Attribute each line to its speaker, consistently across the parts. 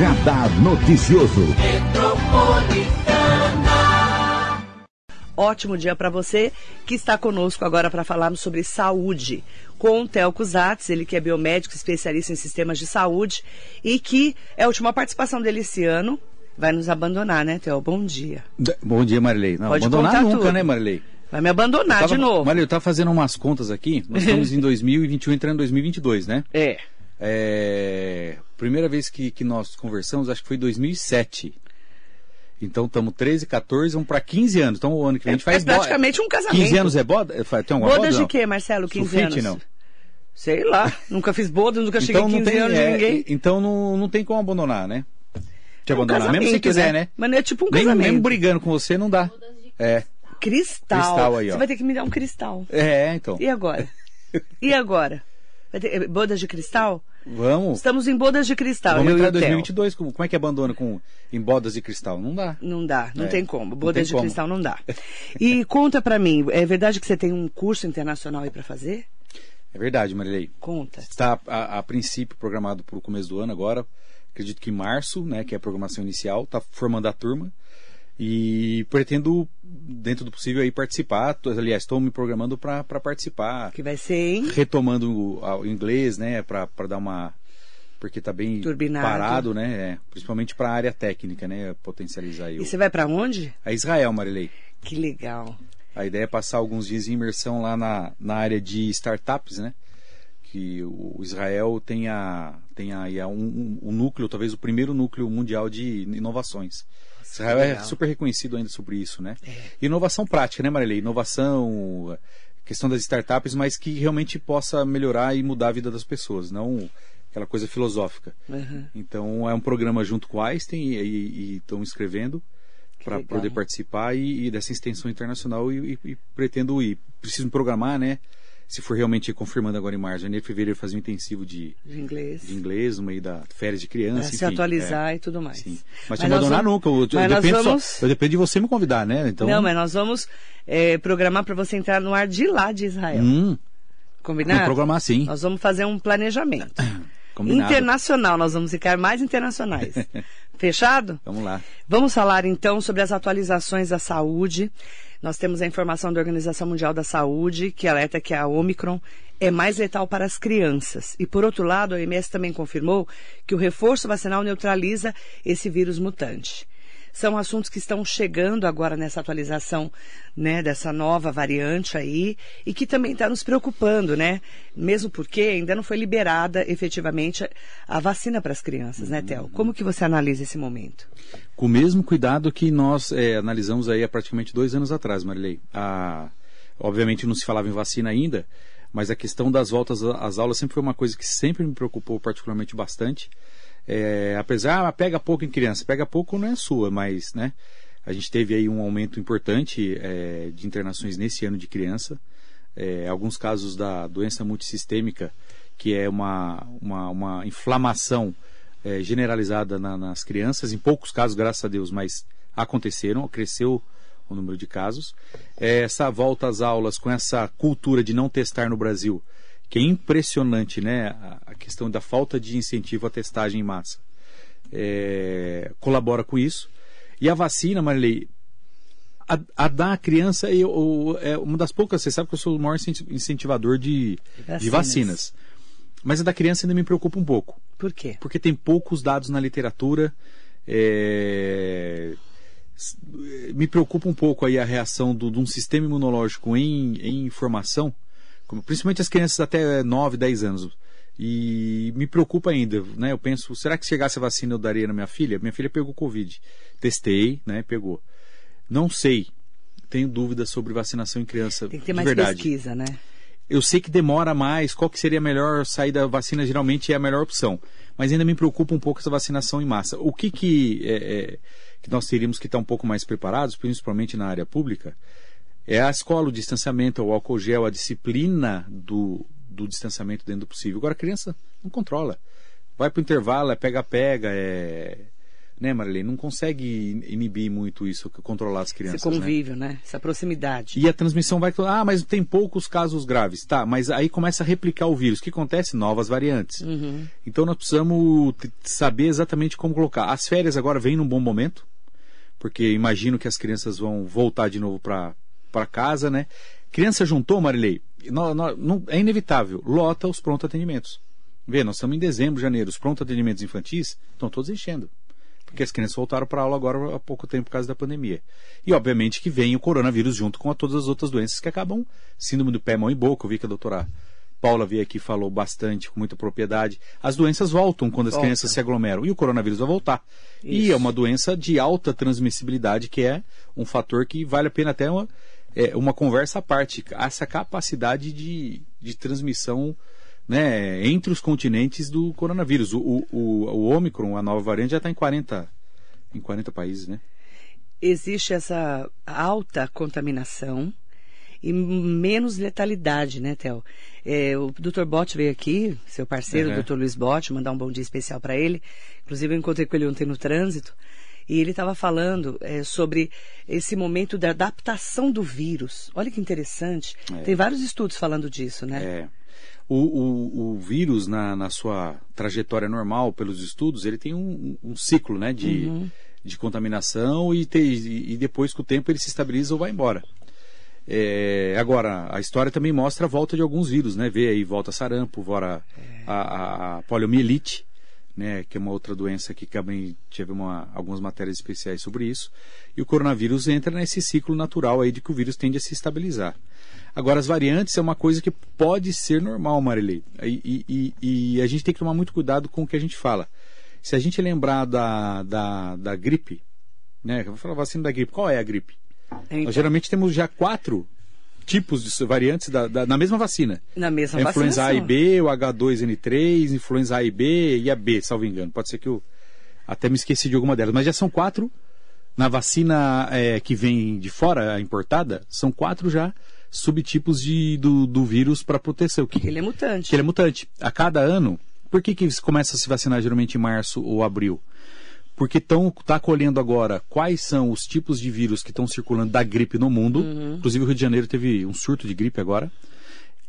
Speaker 1: Radar Noticioso.
Speaker 2: Ótimo dia para você que está conosco agora para falarmos sobre saúde com o Telco Zatz, ele que é biomédico, especialista em sistemas de saúde e que é a última participação dele esse ano. Vai nos abandonar, né, Theo? Bom dia.
Speaker 3: Bom dia, Marilei. Não,
Speaker 2: Pode
Speaker 3: abandonar nunca,
Speaker 2: tudo.
Speaker 3: né, Marilei?
Speaker 2: Vai me abandonar
Speaker 3: tava,
Speaker 2: de novo.
Speaker 3: Marilei, eu tava fazendo umas contas aqui. Nós estamos em 2021, entrando em 2022, né?
Speaker 2: É.
Speaker 3: É, primeira vez que, que nós conversamos, acho que foi em 2007. Então estamos 13, 14, vamos para 15 anos. Então o ano que vem a gente
Speaker 2: É
Speaker 3: faz bo-
Speaker 2: praticamente um casamento.
Speaker 3: 15 anos é boda? É, Tem alguma boda?
Speaker 2: Bodas de quê, Marcelo? 15
Speaker 3: Sulfite,
Speaker 2: anos?
Speaker 3: não.
Speaker 2: Sei lá. Nunca fiz bodas, nunca cheguei
Speaker 3: Então
Speaker 2: a
Speaker 3: não
Speaker 2: 15
Speaker 3: tem,
Speaker 2: anos de
Speaker 3: é,
Speaker 2: ninguém.
Speaker 3: então não, não tem como abandonar, né? Te
Speaker 2: É um
Speaker 3: abandonar, mesmo se quiser, né?
Speaker 2: Mas é tipo um
Speaker 3: Nem,
Speaker 2: casamento.
Speaker 3: mesmo brigando com você não dá. É,
Speaker 2: Cristal.
Speaker 3: Cristal aí, ó.
Speaker 2: Você vai ter que me dar um cristal.
Speaker 3: é, então.
Speaker 2: E agora? E agora? Vai ter- bodas de cristal?
Speaker 3: Vamos.
Speaker 2: Estamos em bodas de cristal.
Speaker 3: Vamos
Speaker 2: eu
Speaker 3: entrar em
Speaker 2: o Theo.
Speaker 3: 2022. Como, como é que abandona com, em bodas de cristal? Não dá.
Speaker 2: Não dá, não
Speaker 3: É,
Speaker 2: tem como. Bodas
Speaker 3: tem
Speaker 2: de
Speaker 3: como.
Speaker 2: cristal não dá. E conta pra mim, é verdade que você tem um curso internacional aí pra fazer?
Speaker 3: É verdade, Marilei.
Speaker 2: Conta.
Speaker 3: Está a, a princípio programado para o começo do ano agora. Acredito que em março, né, que é a programação inicial, está formando a turma e pretendo, dentro do possível, aí participar. Aliás, estou me programando para participar,
Speaker 2: Que vai ser, hein?
Speaker 3: retomando o, o inglês, né, para dar uma porque está bem
Speaker 2: Turbinado.
Speaker 3: parado, né, é, principalmente para a área técnica, né, potencializar aí
Speaker 2: E
Speaker 3: o-
Speaker 2: você vai pra onde?
Speaker 3: a Israel, Marilei.
Speaker 2: Que legal.
Speaker 3: A ideia é passar alguns dias em imersão lá na, na área de startups, né? Que o Israel tem, a, tem aí a um, um, um núcleo, talvez o primeiro núcleo mundial de inovações. Israel é
Speaker 2: legal.
Speaker 3: super reconhecido ainda sobre isso, né? Inovação prática, né, Marilei? Inovação, questão das startups, mas que realmente possa melhorar e mudar a vida das pessoas, não aquela coisa filosófica.
Speaker 2: Uhum.
Speaker 3: Então é um programa junto com o Einstein e estão escrevendo para poder participar e, e dessa extensão internacional e, e- e pretendo ir. Preciso me programar, né? Se for realmente confirmando agora em março, janeiro, fevereiro, fazer um intensivo de,
Speaker 2: De inglês.
Speaker 3: de inglês no meio da férias de criança.
Speaker 2: se
Speaker 3: enfim,
Speaker 2: atualizar
Speaker 3: é.
Speaker 2: e tudo mais.
Speaker 3: Sim. Mas,
Speaker 2: Mas
Speaker 3: se abandonar
Speaker 2: vamos-
Speaker 3: nunca. Eu, eu dependo só-
Speaker 2: vamos-
Speaker 3: eu dependo de você me convidar, né? Então,
Speaker 2: Não, mas nós vamos é, programar pra você entrar no ar de lá de Israel.
Speaker 3: hum,
Speaker 2: Combinado?
Speaker 3: programar sim.
Speaker 2: Nós vamos fazer um planejamento.
Speaker 3: Combinado.
Speaker 2: Internacional, nós vamos ficar mais internacionais. Fechado?
Speaker 3: Vamos lá.
Speaker 2: Vamos falar então sobre as atualizações da saúde. Nós temos a informação da Organização Mundial da Saúde, que alerta que a Omicron é mais letal para as crianças. E por outro lado, a OMS também confirmou que o reforço vacinal neutraliza esse vírus mutante. São assuntos que estão chegando agora nessa atualização, né, dessa nova variante aí, e que também está nos preocupando, né? Mesmo porque ainda não foi liberada efetivamente a vacina para as crianças, né, Theo? Como que você analisa esse momento?
Speaker 3: Com o mesmo cuidado que nós é, analisamos aí há praticamente dois anos atrás, Marilei. A, obviamente não se falava em vacina ainda, mas a questão das voltas às aulas sempre foi uma coisa que sempre me preocupou particularmente bastante. É, apesar, ah, pega pouco em criança, pega pouco não é sua, mas né, a gente teve aí um aumento importante é, de internações nesse ano de criança. É, alguns casos da doença multissistêmica, que é uma, uma, uma inflamação é, generalizada na- nas crianças, em poucos casos, graças a Deus, mas aconteceram, cresceu o número de casos. É, essa volta às aulas com essa cultura de não testar no Brasil, que é impressionante, né? A, questão da falta de incentivo à testagem em massa. É, colabora com isso. E a vacina, Marilei, a, a dar à criança eu, eu- é uma das poucas, você sabe que eu sou o maior incenti- incentivador de,
Speaker 2: Vacinas.
Speaker 3: de vacinas. Mas a da criança ainda me preocupa um pouco
Speaker 2: Por quê?
Speaker 3: porque tem poucos dados na literatura. é, Me preocupa um pouco aí a reação do- de um sistema imunológico em, em informação, como- principalmente as crianças até 9, 10 anos. E me preocupa ainda, né? Eu penso, será que se chegasse a vacina eu daria na minha filha? Minha filha pegou Covid. Testei, né? Pegou. Não sei. Tenho dúvidas sobre vacinação em criança.
Speaker 2: Tem que ter mais
Speaker 3: verdade.
Speaker 2: pesquisa, né?
Speaker 3: Eu sei que demora mais, qual que seria a melhor saída? A vacina geralmente é a melhor opção. Mas ainda me preocupa um pouco essa vacinação em massa. O que, que, é, é, que nós teríamos que estar um pouco mais preparados, principalmente na área pública, é a escola, o distanciamento, o álcool gel, a disciplina do, do distanciamento dentro do possível. Agora a criança não controla. Vai para o intervalo, é pega-pega, é... né, Marilene? Não consegue inibir muito isso, controlar as crianças.
Speaker 2: Esse convívio, né? né? Essa proximidade.
Speaker 3: E a transmissão vai. Ah, mas tem poucos casos graves. Tá, mas aí começa a replicar o vírus. O que acontece? Novas variantes.
Speaker 2: Uhum.
Speaker 3: Então nós precisamos saber exatamente como colocar. As férias agora vêm num bom momento, porque imagino que as crianças vão voltar de novo para casa, né? Criança juntou, Marilei, não, não, não, é inevitável, lota os pronto atendimentos. Vê, nós estamos em dezembro, janeiro, os pronto atendimentos infantis estão todos enchendo porque as crianças voltaram para aula agora há pouco tempo por causa da pandemia. E obviamente que vem o coronavírus junto com todas as outras doenças que acabam síndrome do pé, mão e boca. Eu vi que a doutora Paula veio aqui e falou bastante, com muita propriedade. As doenças voltam quando as Volta. crianças se aglomeram e o coronavírus vai voltar. Isso. E é uma doença de alta transmissibilidade, que é um fator que vale a pena até uma, é, uma conversa à parte. Essa capacidade de, de transmissão né, entre os continentes do coronavírus. O, o, o, Omicron, a nova variante, já está em 40, em 40 países, né?
Speaker 2: Existe essa alta contaminação e menos letalidade, né, Theo? É, o Dr. Bott veio aqui, seu parceiro, uhum. o Dr. Luiz Bott, mandar um bom dia especial para ele. Inclusive, eu encontrei com ele ontem no trânsito. E ele estava falando é, sobre esse momento da adaptação do vírus. Olha que interessante. É. Tem vários estudos falando disso, né?
Speaker 3: É. O, o, o vírus, na, na, sua trajetória normal, pelos estudos, ele tem um, um ciclo né, de, uhum. de contaminação e, te, e, depois, com o tempo, ele se estabiliza ou vai embora. É, agora, a história também mostra a volta de alguns vírus, né? Vê aí, volta sarampo, volta é. a, a, a poliomielite, né, que é uma outra doença que também tive uma, algumas matérias especiais sobre isso. E o coronavírus entra nesse ciclo natural aí de que o vírus tende a se estabilizar. Agora, as variantes é uma coisa que pode ser normal, Marilei. E, e, e, a gente tem que tomar muito cuidado com o que a gente fala. Se a gente lembrar da, da, da gripe, né? Eu vou falar vacina da gripe. Qual é a gripe? Então. Nós geralmente temos já quatro tipos de variantes da, da, na mesma vacina.
Speaker 2: Na mesma
Speaker 3: a influenza A e B, o H2N3, influenza A e B e a B, salvo engano. Pode ser que eu até me esqueci de alguma delas, mas já são quatro. Na vacina é, que vem de fora, importada, são quatro já subtipos de, do, do vírus para proteção.
Speaker 2: Que, ele é mutante.
Speaker 3: Que ele é mutante. A cada ano, por que, que começa a se vacinar geralmente em março ou abril? Porque estão tá colhendo agora quais são os tipos de vírus que estão circulando da gripe no mundo. Uhum. Inclusive o Rio de Janeiro teve um surto de gripe agora.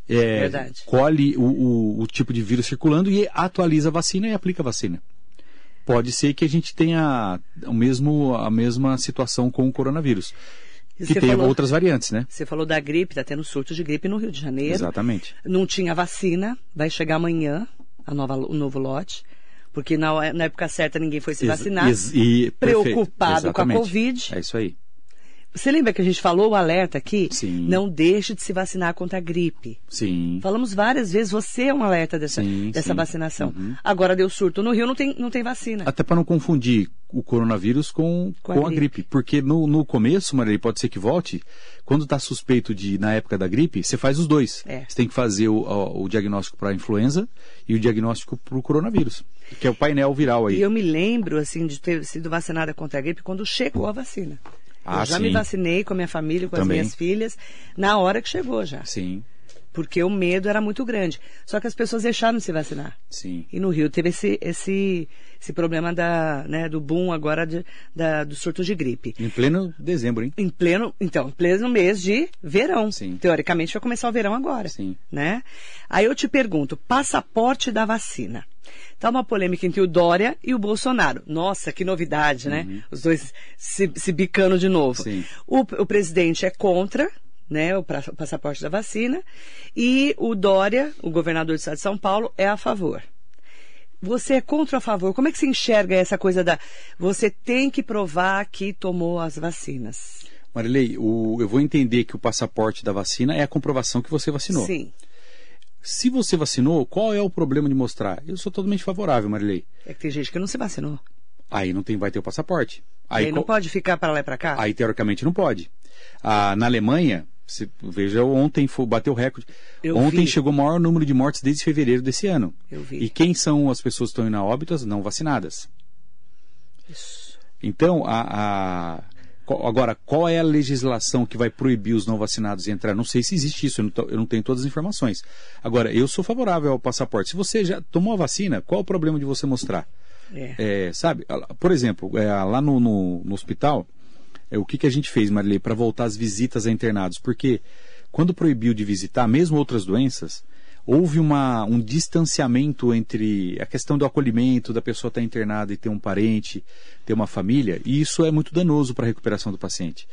Speaker 2: É, Verdade.
Speaker 3: Colhe o, o, o tipo de vírus circulando e atualiza a vacina e aplica a vacina pode ser que a gente tenha o mesmo, a mesma situação com o coronavírus que tem outras variantes, né?
Speaker 2: Você falou da gripe, está tendo surto de gripe no Rio de Janeiro.
Speaker 3: Exatamente.
Speaker 2: Não tinha vacina, vai chegar amanhã a nova, o novo lote. Porque na, na época certa ninguém foi se vacinar.
Speaker 3: Ex, e,
Speaker 2: preocupado com a Covid.
Speaker 3: É isso aí.
Speaker 2: Você lembra que a gente falou o alerta aqui?
Speaker 3: Sim.
Speaker 2: Não deixe de se vacinar contra a gripe.
Speaker 3: Sim.
Speaker 2: Falamos várias vezes, você é um alerta dessa, sim, dessa sim. vacinação. Uhum. Agora deu surto no Rio, não tem, não tem vacina.
Speaker 3: Até para não confundir o coronavírus com, com, com a, gripe. gripe. Porque no, no começo, Maria, pode ser que volte, quando está suspeito de, na época da gripe, você faz os dois.
Speaker 2: É.
Speaker 3: Você tem que fazer o, o, o diagnóstico para a influenza e o diagnóstico para o coronavírus, que é o painel viral aí.
Speaker 2: E eu me lembro, assim, de ter sido vacinada contra a gripe quando chegou a vacina.
Speaker 3: Ah,
Speaker 2: eu já
Speaker 3: sim.
Speaker 2: me vacinei com a minha família, com
Speaker 3: Também.
Speaker 2: as minhas filhas, na hora que chegou já.
Speaker 3: Sim.
Speaker 2: Porque o medo era muito grande. Só que as pessoas deixaram de se vacinar.
Speaker 3: Sim.
Speaker 2: E no Rio teve esse, esse, esse problema da, né, do boom agora de, da, do surto de gripe.
Speaker 3: Em pleno dezembro, hein?
Speaker 2: Em pleno, então, em pleno mês de verão.
Speaker 3: Sim.
Speaker 2: Teoricamente vai começar o verão agora.
Speaker 3: Sim.
Speaker 2: Né? Aí eu te pergunto, passaporte da vacina. Tá uma polêmica entre o Dória e o Bolsonaro. Nossa, que novidade, né? Uhum. Os dois se, se, bicando de novo.
Speaker 3: Sim.
Speaker 2: O, o presidente é contra, né, o passaporte da vacina, e o Dória, o governador do estado de São Paulo, é a favor. Você é contra ou a favor? Como é que se enxerga essa coisa da você tem que provar que tomou as vacinas?
Speaker 3: Marilei, o, eu vou entender que o passaporte da vacina é a comprovação que você vacinou.
Speaker 2: Sim.
Speaker 3: Se você vacinou, qual é o problema de mostrar? Eu sou totalmente favorável, Marilei.
Speaker 2: É que tem gente que não se vacinou.
Speaker 3: Aí não tem, vai ter o passaporte.
Speaker 2: Aí, aí não pode ficar para lá e para cá?
Speaker 3: Aí teoricamente não pode. Ah, na Alemanha, se, veja, ontem foi, bateu recorde.
Speaker 2: Eu
Speaker 3: ontem
Speaker 2: vi.
Speaker 3: chegou o maior número de mortes desde fevereiro desse ano.
Speaker 2: Eu vi.
Speaker 3: E quem são as pessoas que estão indo a óbitos? Não vacinadas.
Speaker 2: Isso.
Speaker 3: Então, a, a Agora, qual é a legislação que vai proibir os não vacinados de entrar? Não sei se existe isso, eu não, eu não, tenho todas as informações. Agora, eu sou favorável ao passaporte. Se você já tomou a vacina, qual é o problema de você mostrar? É. É, sabe, por exemplo, é, lá no, no, no hospital, é, o que, que a gente fez, Marilei, para voltar as visitas a internados? Porque quando proibiu de visitar, mesmo outras doenças, houve uma, um distanciamento entre a questão do acolhimento, da pessoa estar internada e ter um parente, ter uma família, e isso é muito danoso para a recuperação do paciente.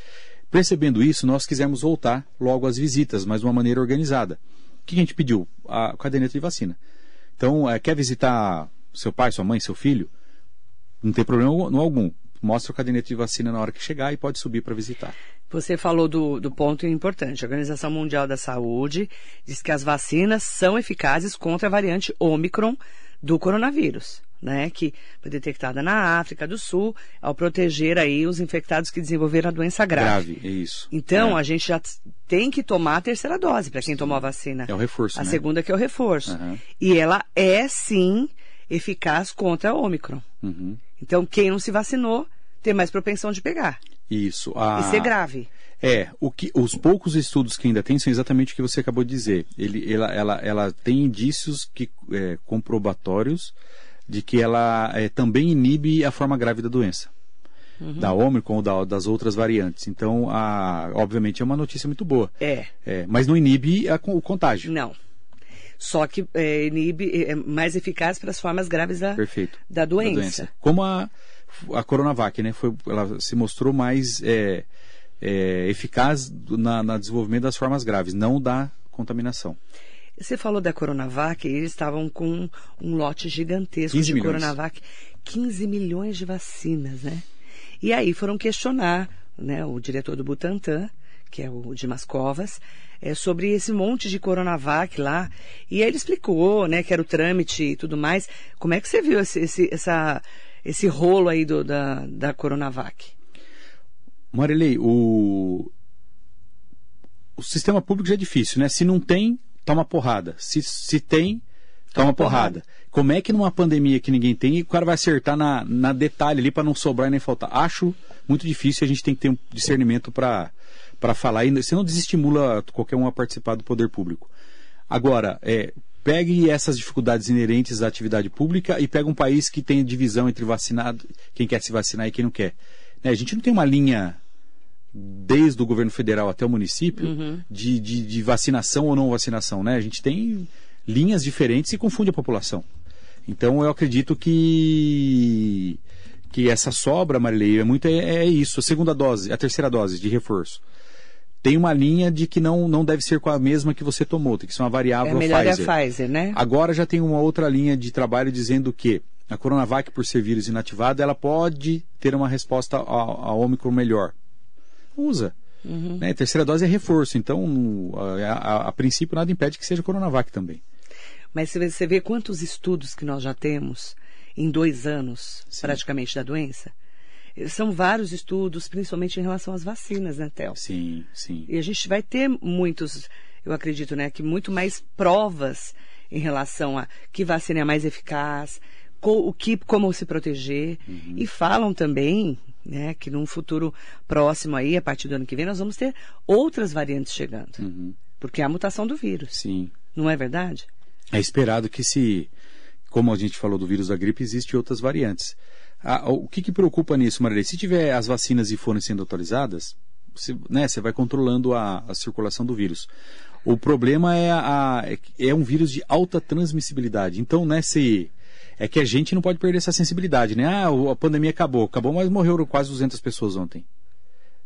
Speaker 3: Percebendo isso, nós quisemos voltar logo às visitas, mas de uma maneira organizada. O que a gente pediu? A caderneta de vacina. Então, é, quer visitar seu pai, sua mãe, seu filho? Não tem problema algum. Mostra o caderneta de vacina na hora que chegar e pode subir para visitar.
Speaker 2: Você falou do, do ponto importante. A Organização Mundial da Saúde diz que as vacinas são eficazes contra a variante Omicron do coronavírus né, que foi detectada na África do Sul, ao proteger aí os infectados que desenvolveram a doença grave.
Speaker 3: Grave, é isso.
Speaker 2: Então, é. a gente já tem que tomar a terceira dose para quem tomou a vacina.
Speaker 3: É o reforço,
Speaker 2: A
Speaker 3: né?
Speaker 2: segunda que é o reforço. Uhum. E ela é, sim, eficaz contra a Ômicron. Uhum. Então, quem não se vacinou tem mais propensão de pegar.
Speaker 3: Isso.
Speaker 2: A... E ser grave.
Speaker 3: É, o que, os poucos estudos que ainda tem são exatamente o que você acabou de dizer. Ele, ela, ela, ela tem indícios que, é, comprobatórios de que ela é, também inibe a forma grave da doença. Uhum. Da Omicron ou da, das outras variantes. Então, a, obviamente, é uma notícia muito boa.
Speaker 2: É.
Speaker 3: é mas não inibe a, o contágio.
Speaker 2: Não. Só que é, inibe, é mais eficaz para as formas graves da, da, doença. da doença.
Speaker 3: Como a, a Coronavac, né? Foi, ela se mostrou mais é, é, eficaz na, na desenvolvimento das formas graves, não da contaminação.
Speaker 2: Você falou da Coronavac, eles estavam com um lote gigantesco de milhões. Coronavac, 15 milhões de vacinas, né? E aí foram questionar né, o diretor do Butantan, que é o Dimas Covas, é, sobre esse monte de Coronavac lá. E aí ele explicou, né, que era o trâmite e tudo mais. Como é que você viu esse, esse, essa, esse rolo aí do, da, da Coronavac?
Speaker 3: Marilei, o, o sistema público já é difícil, né? Se não tem, toma porrada. Se, se tem, toma, porrada. porrada. Como é que numa pandemia que ninguém tem, o cara vai acertar na, na detalhe ali para não sobrar e nem faltar? Acho muito difícil, a gente tem que ter um discernimento para falar, e você não desestimula qualquer um a participar do poder público. Agora, é, pegue essas dificuldades inerentes à atividade pública e pega um país que tem divisão entre vacinado, quem quer se vacinar e quem não quer. Né, a gente não tem uma linha desde o governo federal até o município, uhum. de, de, de, vacinação ou não vacinação, né? A gente tem linhas diferentes e confunde a população. Então eu acredito que que essa sobra, Marilei, é muito é, é, isso. A segunda dose, a terceira dose de reforço. Tem uma linha de que não, não deve ser com a mesma que você tomou, tem que ser uma variável
Speaker 2: é melhor
Speaker 3: Pfizer.
Speaker 2: a Pfizer, né?
Speaker 3: Agora já tem uma outra linha de trabalho dizendo que a Coronavac, por ser vírus inativado, ela pode ter uma resposta a Ômicron melhor usa. Uhum. Né? Terceira dose é reforço, então a, a, a, princípio nada impede que seja Coronavac também.
Speaker 2: Mas você vê quantos estudos que nós já temos em dois anos, Sim. praticamente, da doença? São vários estudos, principalmente em relação às vacinas, né, Théo?
Speaker 3: Sim, sim.
Speaker 2: E a gente vai ter muitos, eu acredito, né, que muito mais provas em relação a que vacina é mais eficaz, o que, como se proteger. Uhum. E falam também, né, que num futuro próximo aí, a partir do ano que vem, nós vamos ter outras variantes chegando. Uhum. Porque é a mutação do vírus.
Speaker 3: Sim.
Speaker 2: Não é verdade?
Speaker 3: É esperado que se, como a gente falou do vírus da gripe, existem outras variantes. Ah, o que, que preocupa nisso, Maria? Se tiver as vacinas e forem sendo atualizadas, você, né, você vai controlando a, a circulação do vírus. O problema é, a, é um vírus de alta transmissibilidade. Então, né, se é que a gente não pode perder essa sensibilidade, né? Ah, a pandemia acabou, acabou, mas morreram quase 200 pessoas ontem.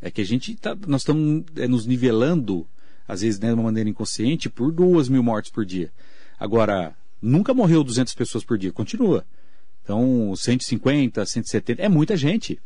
Speaker 3: É que a gente tá, nós estamos é, nos nivelando, às vezes né, de uma maneira inconsciente, por duas mil mortes por dia. Agora, nunca morreu 200 pessoas por dia, continua. Então, 150, 170, é muita gente.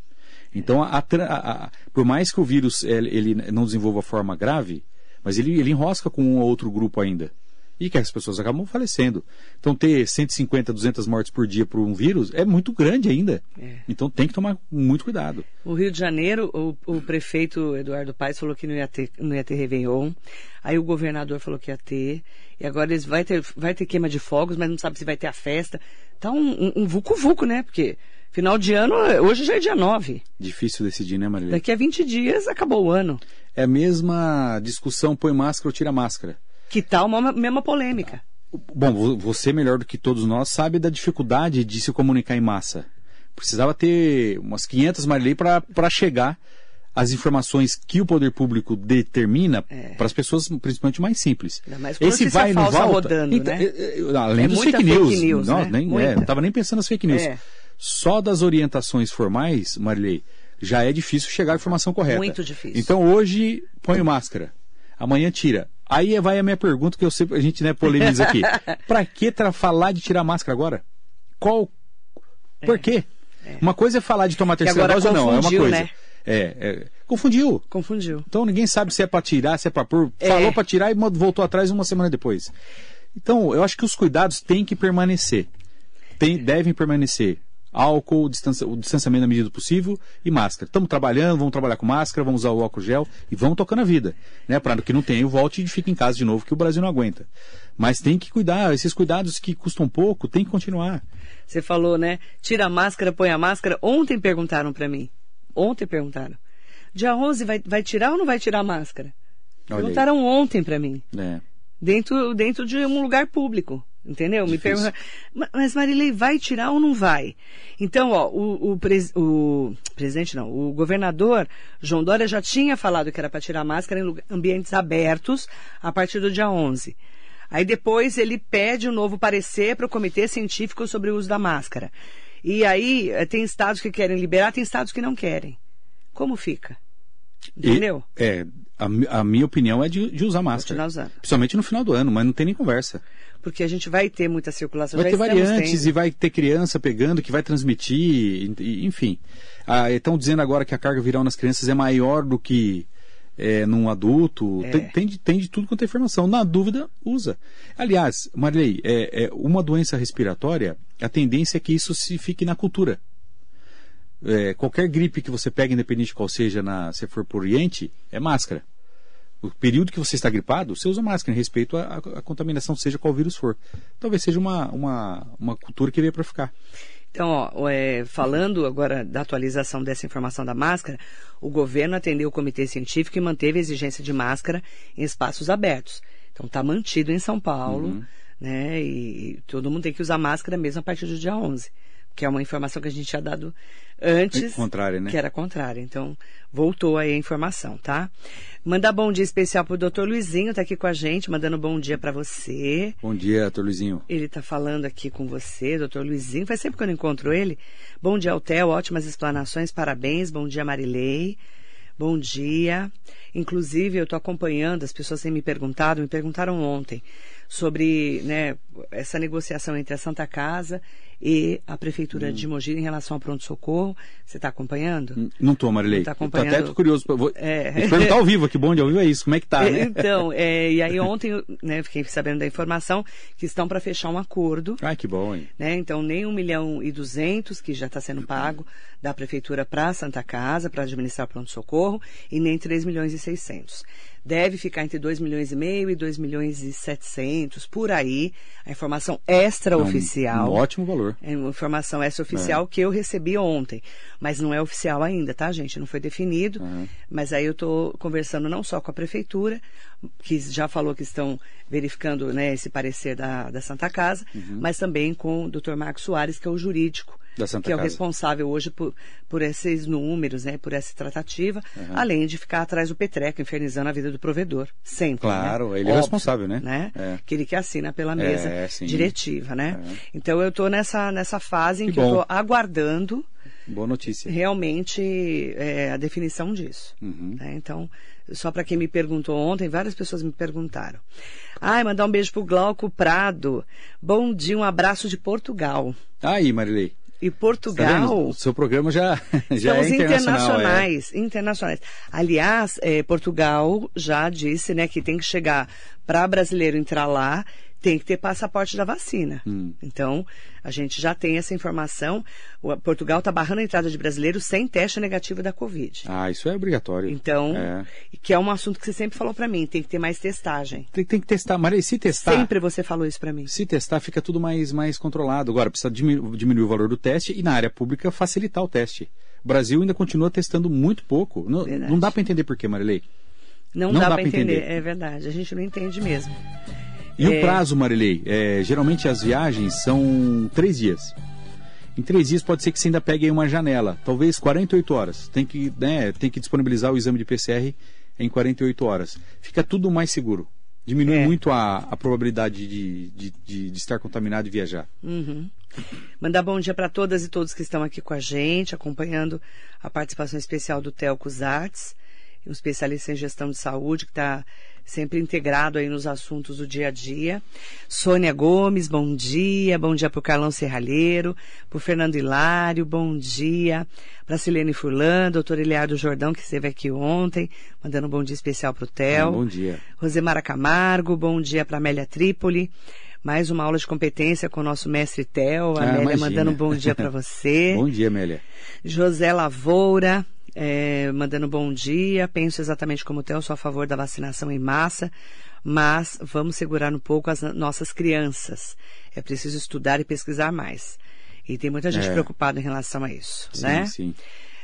Speaker 3: Então, a, a, a, por mais que o vírus ele, ele não desenvolva forma grave, mas ele, ele enrosca com um ou outro grupo ainda e que as pessoas acabam falecendo. Então, ter 150, 200 mortes por dia por um vírus é muito grande ainda. É. Então, tem que tomar muito cuidado.
Speaker 2: O Rio de Janeiro, o, o, prefeito Eduardo Paes falou que não ia, ter, não ia ter Réveillon. Aí o governador falou que ia ter. E agora eles vai ter, vai ter queima de fogos, mas não sabe se vai ter a festa. Tá um, um, um vucu-vucu, né? Porque final de ano, hoje já é dia 9.
Speaker 3: Difícil decidir, né, Maria?
Speaker 2: Daqui a 20 dias acabou o ano.
Speaker 3: É a mesma discussão, põe máscara ou tira máscara.
Speaker 2: Que tal uma mesma polêmica?
Speaker 3: Bom, você melhor do que todos nós sabe da dificuldade de se comunicar em massa. Precisava ter umas 500 Marilei para chegar às informações que o poder público determina
Speaker 2: É.
Speaker 3: para as pessoas, principalmente mais simples.
Speaker 2: Mais com
Speaker 3: Esse vai e não volta.
Speaker 2: rodando,
Speaker 3: Então,
Speaker 2: né?
Speaker 3: é, é, além
Speaker 2: É
Speaker 3: dos fake
Speaker 2: fake
Speaker 3: news.
Speaker 2: news,
Speaker 3: não,
Speaker 2: né?
Speaker 3: nem, é, não tava nem pensando nas fake news.
Speaker 2: É.
Speaker 3: Só das orientações formais, Marilei, já é difícil chegar à informação correta.
Speaker 2: Muito difícil.
Speaker 3: Então hoje põe máscara, amanhã tira. Aí vai a minha pergunta que eu sempre a gente né, polemiza aqui. Pra que falar de tirar máscara agora? Qual? Por quê? Uma coisa é falar de tomar terceira dose ou não, é uma coisa.
Speaker 2: né?
Speaker 3: É, é, confundiu.
Speaker 2: Confundiu.
Speaker 3: Então ninguém sabe se é pra tirar, se é pra pôr.
Speaker 2: É.
Speaker 3: Falou pra tirar e voltou atrás uma semana depois. Então, eu acho que os cuidados têm que permanecer. Tem, devem permanecer. Álcool, distança- o distanciamento na medida do possível e máscara. Estamos trabalhando, vamos trabalhar com máscara, vamos usar o álcool gel e vamos tocando a vida. Né? Para que não tenha, volte e fique em casa de novo, que o Brasil não aguenta. Mas tem que cuidar, esses cuidados que custam pouco, tem que continuar.
Speaker 2: Você falou, né? Tira a máscara, põe a máscara. Ontem perguntaram pra mim. Ontem perguntaram. Dia 11 vai, vai tirar ou não vai tirar a máscara?
Speaker 3: Olha aí.
Speaker 2: Perguntaram ontem pra mim.
Speaker 3: É.
Speaker 2: Dentro, dentro de um lugar público. Entendeu? Me. "Ma- Mas Marilei, vai tirar ou não vai? Então, ó, o, o, pres- o presidente não, o governador João Dória já tinha falado que era para tirar a máscara em ambientes abertos a partir do dia 11. Aí depois ele pede um novo parecer para o comitê científico sobre o uso da máscara. E aí eh, tem estados que querem liberar, tem estados que não querem. Como fica?
Speaker 3: E-
Speaker 2: Entendeu?
Speaker 3: é, a, a minha opinião é de, de usar máscara.
Speaker 2: Usando.
Speaker 3: Principalmente no final do ano, mas não tem nem conversa.
Speaker 2: Porque a gente vai ter muita circulação.
Speaker 3: Vai
Speaker 2: já
Speaker 3: ter variantes
Speaker 2: tendo.
Speaker 3: e vai ter criança pegando que vai transmitir, e- enfim. Ah, estão dizendo agora que a carga viral nas crianças é maior do que é, num adulto.
Speaker 2: É.
Speaker 3: Tem, tem de, tem de tudo quanto é informação. Na dúvida, usa. Aliás, Marilei, é, é, uma doença respiratória, a tendência é que isso se fique na cultura. É, qualquer gripe que você pega, independente de qual seja, na, se for por Oriente, é máscara. O período que você está gripado, você usa máscara em respeito à, à- contaminação, seja qual vírus for. Talvez seja uma, uma, uma cultura que veio para ficar.
Speaker 2: Então, ó, é, falando agora da atualização dessa informação da máscara, o governo atendeu o comitê científico e manteve a exigência de máscara em espaços abertos. Então, está mantido em São Paulo,
Speaker 3: Uhum.
Speaker 2: né? E, e todo mundo tem que usar máscara mesmo a partir do dia 11, que é uma informação que a gente tinha dado antes.
Speaker 3: Contrária, né?
Speaker 2: Que era contrária. Então, voltou aí a informação, tá? Mandar bom dia especial pro doutor Luizinho, tá aqui com a gente, mandando bom dia para você.
Speaker 3: Bom dia, doutor Luizinho.
Speaker 2: Ele está falando aqui com você, doutor Luizinho. Faz sempre que eu não encontro ele. Bom dia, Altel. Ótimas explanações. Parabéns. Bom dia, Marilei. Bom dia. Inclusive, eu estou acompanhando, as pessoas têm me perguntado, me perguntaram ontem, sobre né, essa negociação entre a Santa Casa e a Prefeitura de Mogi em relação ao pronto-socorro. Você está acompanhando?
Speaker 3: Hum, Não tô, Marilei.
Speaker 2: Não tá
Speaker 3: tô
Speaker 2: acompanhando?
Speaker 3: até tô curioso. Vou,
Speaker 2: É.
Speaker 3: te perguntar ao vivo, que bom de ao vivo é isso. Como é que tá, né?
Speaker 2: Então, é, e aí ontem, eu, né, fiquei sabendo da informação que estão para fechar um acordo
Speaker 3: Ai, que bom, hein?
Speaker 2: né? Então, nem um milhão e duzentos, que já está sendo pago da Prefeitura para a Santa Casa, para administrar pronto-socorro, e nem 3 milhões e 600. Deve ficar entre 2 milhões e meio e 2 milhões e 700, por aí. A informação extra-oficial.
Speaker 3: É um, um ótimo valor.
Speaker 2: É uma informação extra-oficial que eu recebi ontem. Mas não é oficial ainda, tá, gente? Não foi definido.
Speaker 3: Uhum.
Speaker 2: Mas aí eu estou conversando não só com a prefeitura, que já falou que estão verificando né, esse parecer da, da Santa Casa, mas também com o Dr. Marcos Soares, que é o jurídico. Que é o
Speaker 3: Casa.
Speaker 2: responsável hoje por, por esses números, né, por essa tratativa,
Speaker 3: Uhum.
Speaker 2: além de ficar atrás do Petreco, infernizando a vida do provedor. Sempre.
Speaker 3: Claro,
Speaker 2: né?
Speaker 3: ele é o responsável, né?
Speaker 2: né?
Speaker 3: É.
Speaker 2: Aquele que assina pela mesa
Speaker 3: É,
Speaker 2: diretiva, né?
Speaker 3: É.
Speaker 2: Então eu estou nessa, nessa fase em
Speaker 3: Que
Speaker 2: que, eu estou aguardando
Speaker 3: Boa notícia.
Speaker 2: realmente é, a definição disso.
Speaker 3: Uhum.
Speaker 2: né? Então, só para quem me perguntou ontem, várias pessoas me perguntaram. Ai, mandar um beijo pro Glauco Prado. Bom dia, um abraço de Portugal.
Speaker 3: Aí, Marilei.
Speaker 2: E
Speaker 3: Tá?
Speaker 2: Portugal.
Speaker 3: O seu programa já, já
Speaker 2: Estamos
Speaker 3: é internacional. é.
Speaker 2: internacionais, internacionais. Aliás, eh, Portugal já disse, né, que tem que chegar para brasileiro entrar lá, tem que ter passaporte da vacina.
Speaker 3: Hum.
Speaker 2: Então, a gente já tem essa informação. O, Portugal está barrando a entrada de brasileiros sem teste negativo da Covid.
Speaker 3: Ah, isso é obrigatório.
Speaker 2: Então,
Speaker 3: É.
Speaker 2: que é um assunto que você sempre falou para mim, tem que ter mais testagem.
Speaker 3: Tem, tem que testar. Marilei, se testar.
Speaker 2: Sempre você falou isso para mim.
Speaker 3: Se testar, fica tudo mais, mais controlado. Agora, precisa diminu- diminuir o valor do teste e na área pública facilitar o teste. O Brasil ainda continua testando muito pouco. Não, não dá para entender por quê, Marilei.
Speaker 2: Não,
Speaker 3: Não
Speaker 2: dá,
Speaker 3: dá
Speaker 2: para entender.
Speaker 3: entender.
Speaker 2: É verdade. A gente não entende mesmo.
Speaker 3: E
Speaker 2: É.
Speaker 3: o prazo, Marilei? É, geralmente as viagens são três dias. Em três dias pode ser que você ainda pegue aí uma janela, talvez 48 horas. Tem que, né, tem que disponibilizar o exame de PCR em 48 horas. Fica tudo mais seguro. Diminui
Speaker 2: É.
Speaker 3: muito a, a probabilidade de, de, de- de estar contaminado e viajar.
Speaker 2: Uhum. Mandar bom dia para todas e todos que estão aqui com a gente, acompanhando a participação especial do Telco Zartes, um especialista em gestão de saúde que está sempre integrado aí nos assuntos do dia a dia. Sônia Gomes, bom dia. Bom dia para o Carlão Serralheiro, para o Fernando Hilário, bom dia. Para a Silene Furlan, doutor Eliardo Jordão, que esteve aqui ontem, mandando um bom dia especial para o Tel.
Speaker 3: Bom dia.
Speaker 2: Rosemara Camargo, bom dia para Amélia Trípoli. Mais uma aula de competência com o nosso mestre Tel.
Speaker 3: Ah,
Speaker 2: Amélia
Speaker 3: imagina.
Speaker 2: mandando um bom dia para você.
Speaker 3: Bom dia, Amélia.
Speaker 2: José Lavoura, eh, mandando bom dia. Penso exatamente como o Theo, sou a favor da vacinação em massa, mas vamos segurar um pouco as nossas crianças. É preciso estudar e pesquisar mais. E tem muita gente
Speaker 3: É.
Speaker 2: preocupada em relação a isso,
Speaker 3: Sim,
Speaker 2: né?
Speaker 3: sim.